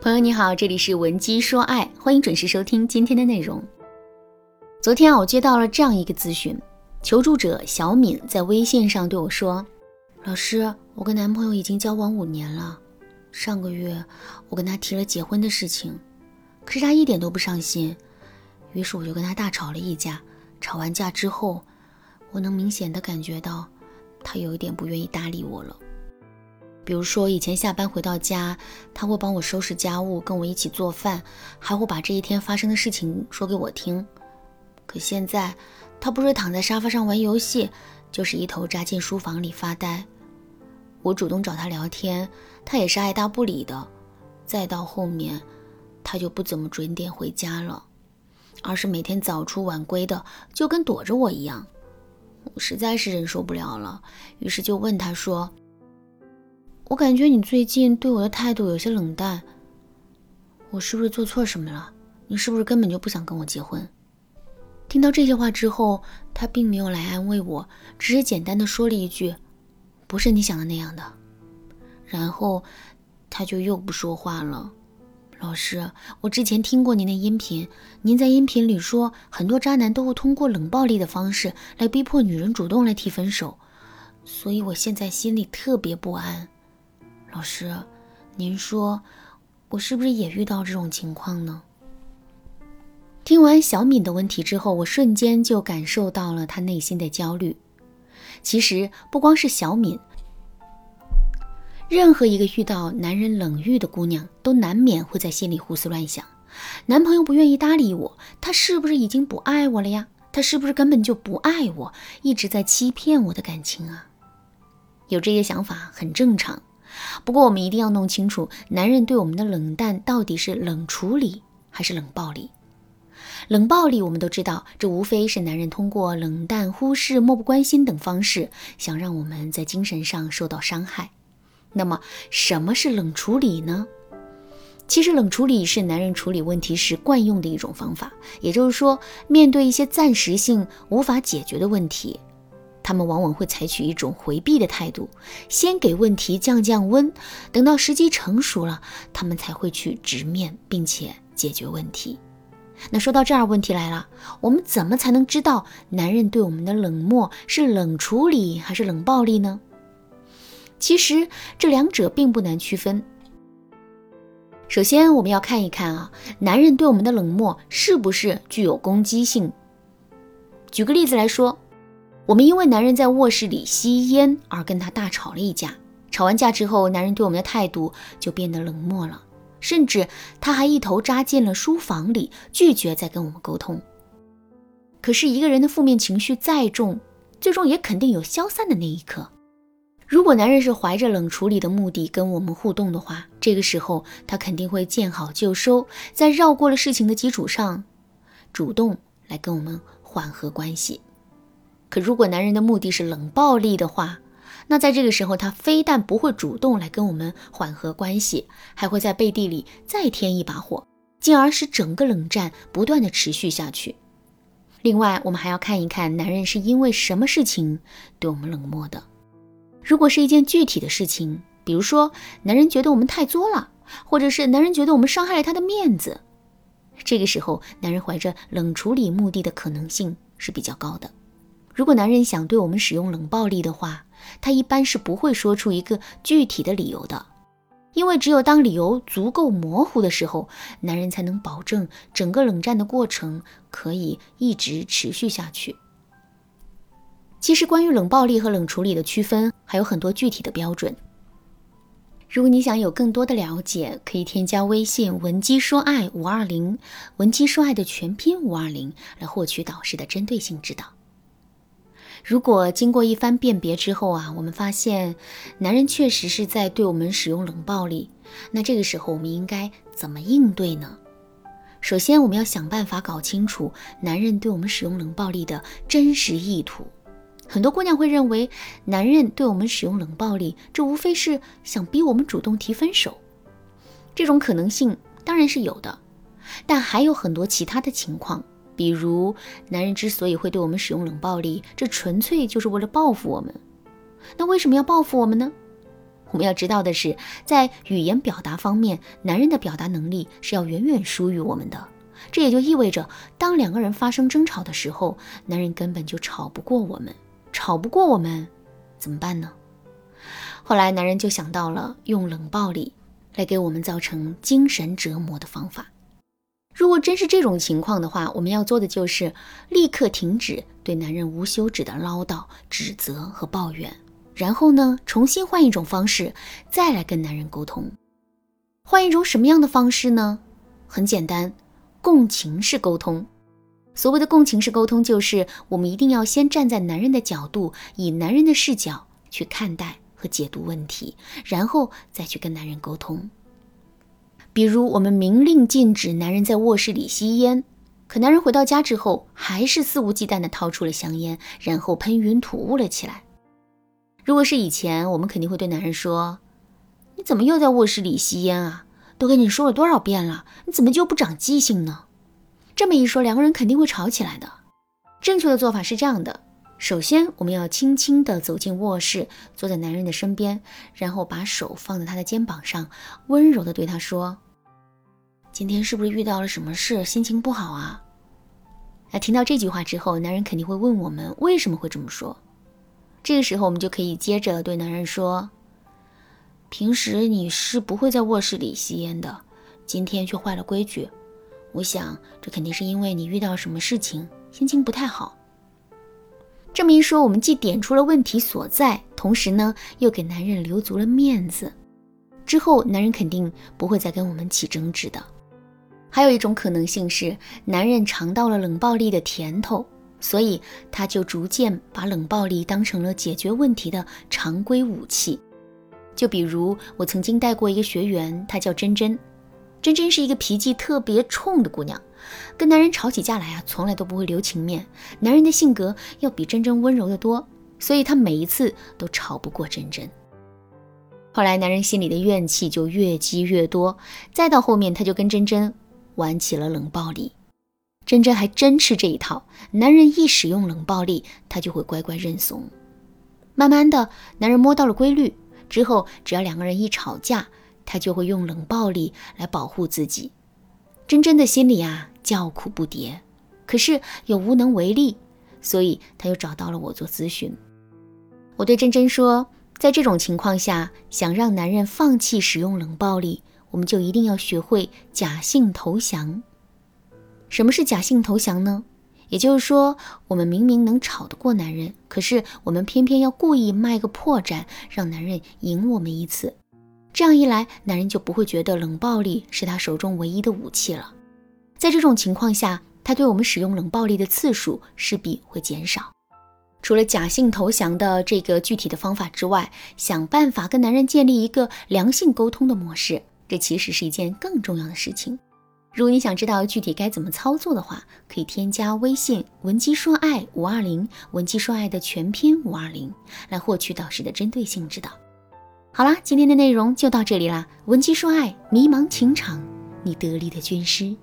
朋友你好，这里是文姬说爱，欢迎准时收听今天的内容。昨天啊，我接到了这样一个咨询，求助者小敏在微信上对我说：“老师，我跟男朋友已经交往五年了，上个月我跟他提了结婚的事情，可是他一点都不上心，于是我就跟他大吵了一架。吵完架之后，我能明显的感觉到他有一点不愿意搭理我了。”比如说，以前下班回到家，他会帮我收拾家务，跟我一起做饭，还会把这一天发生的事情说给我听。可现在，他不是躺在沙发上玩游戏，就是一头扎进书房里发呆。我主动找他聊天，他也是爱答不理的。再到后面，他就不怎么准点回家了，而是每天早出晚归的，就跟躲着我一样。我实在是忍受不了了，于是就问他说。我感觉你最近对我的态度有些冷淡，我是不是做错什么了？你是不是根本就不想跟我结婚？听到这些话之后，他并没有来安慰我，只是简单的说了一句：“不是你想的那样的。”然后他就又不说话了。老师，我之前听过您的音频，您在音频里说，很多渣男都会通过冷暴力的方式来逼迫女人主动来提分手，所以我现在心里特别不安。老师，您说我是不是也遇到这种情况呢？听完小敏的问题之后，我瞬间就感受到了她内心的焦虑。其实不光是小敏，任何一个遇到男人冷遇的姑娘，都难免会在心里胡思乱想：男朋友不愿意搭理我，他是不是已经不爱我了呀？他是不是根本就不爱我，一直在欺骗我的感情啊？有这些想法很正常。不过，我们一定要弄清楚，男人对我们的冷淡到底是冷处理还是冷暴力？冷暴力，我们都知道，这无非是男人通过冷淡、忽视、漠不关心等方式，想让我们在精神上受到伤害。那么，什么是冷处理呢？其实，冷处理是男人处理问题时惯用的一种方法，也就是说，面对一些暂时性无法解决的问题。他们往往会采取一种回避的态度，先给问题降降温，等到时机成熟了，他们才会去直面并且解决问题。那说到这儿，问题来了，我们怎么才能知道男人对我们的冷漠是冷处理还是冷暴力呢？其实这两者并不难区分。首先，我们要看一看啊，男人对我们的冷漠是不是具有攻击性。举个例子来说。我们因为男人在卧室里吸烟而跟他大吵了一架，吵完架之后，男人对我们的态度就变得冷漠了，甚至他还一头扎进了书房里，拒绝再跟我们沟通。可是，一个人的负面情绪再重，最终也肯定有消散的那一刻。如果男人是怀着冷处理的目的跟我们互动的话，这个时候他肯定会见好就收，在绕过了事情的基础上，主动来跟我们缓和关系。可如果男人的目的是冷暴力的话，那在这个时候，他非但不会主动来跟我们缓和关系，还会在背地里再添一把火，进而使整个冷战不断的持续下去。另外，我们还要看一看男人是因为什么事情对我们冷漠的。如果是一件具体的事情，比如说男人觉得我们太作了，或者是男人觉得我们伤害了他的面子，这个时候，男人怀着冷处理目的的可能性是比较高的。如果男人想对我们使用冷暴力的话，他一般是不会说出一个具体的理由的，因为只有当理由足够模糊的时候，男人才能保证整个冷战的过程可以一直持续下去。其实，关于冷暴力和冷处理的区分还有很多具体的标准。如果你想有更多的了解，可以添加微信文姬说爱五二零，文姬说爱的全拼五二零，来获取导师的针对性指导。如果经过一番辨别之后啊，我们发现男人确实是在对我们使用冷暴力，那这个时候我们应该怎么应对呢？首先，我们要想办法搞清楚男人对我们使用冷暴力的真实意图。很多姑娘会认为，男人对我们使用冷暴力，这无非是想逼我们主动提分手。这种可能性当然是有的，但还有很多其他的情况。比如，男人之所以会对我们使用冷暴力，这纯粹就是为了报复我们。那为什么要报复我们呢？我们要知道的是，在语言表达方面，男人的表达能力是要远远输于我们的。这也就意味着，当两个人发生争吵的时候，男人根本就吵不过我们，吵不过我们，怎么办呢？后来，男人就想到了用冷暴力来给我们造成精神折磨的方法。如果真是这种情况的话，我们要做的就是立刻停止对男人无休止的唠叨、指责和抱怨。然后呢，重新换一种方式，再来跟男人沟通。换一种什么样的方式呢？很简单，共情式沟通。所谓的共情式沟通，就是我们一定要先站在男人的角度，以男人的视角去看待和解读问题，然后再去跟男人沟通。比如，我们明令禁止男人在卧室里吸烟，可男人回到家之后，还是肆无忌惮地掏出了香烟，然后喷云吐雾了起来。如果是以前，我们肯定会对男人说：“你怎么又在卧室里吸烟啊？都跟你说了多少遍了，你怎么就不长记性呢？”这么一说，两个人肯定会吵起来的。正确的做法是这样的：首先，我们要轻轻地走进卧室，坐在男人的身边，然后把手放在他的肩膀上，温柔地对他说：“今天是不是遇到了什么事，心情不好啊？”那听到这句话之后，男人肯定会问我们为什么会这么说。这个时候，我们就可以接着对男人说：“平时你是不会在卧室里吸烟的，今天却坏了规矩。我想，这肯定是因为你遇到什么事情，心情不太好。”这么一说，我们既点出了问题所在，同时呢，又给男人留足了面子。之后，男人肯定不会再跟我们起争执的。还有一种可能性是，男人尝到了冷暴力的甜头。所以他就逐渐把冷暴力当成了解决问题的常规武器。就比如我曾经带过一个学员，她叫珍珍。珍珍是一个脾气特别冲的姑娘，跟男人吵起架来啊，从来都不会留情面。男人的性格要比珍珍温柔得多，所以她每一次都吵不过珍珍。后来男人心里的怨气就越积越多，再到后面他就跟珍珍玩起了冷暴力。珍珍还真吃这一套，男人一使用冷暴力，她就会乖乖认怂。慢慢的，男人摸到了规律之后，只要两个人一吵架，他就会用冷暴力来保护自己。珍珍的心里啊叫苦不迭，可是又无能为力，所以他又找到了我做咨询。我对珍珍说，在这种情况下，想让男人放弃使用冷暴力，我们就一定要学会假性投降。什么是假性投降呢？也就是说，我们明明能吵得过男人，可是我们偏偏要故意卖个破绽，让男人赢我们一次。这样一来，男人就不会觉得冷暴力是他手中唯一的武器了。在这种情况下，他对我们使用冷暴力的次数势必会减少。除了假性投降的这个具体的方法之外，想办法跟男人建立一个良性沟通的模式，这其实是一件更重要的事情。如果你想知道具体该怎么操作的话，可以添加微信文姬说爱五二零，文姬说爱的全拼五二零，来获取导师的针对性指导。好啦，今天的内容就到这里啦，文姬说爱，迷茫情场，你得力的军师。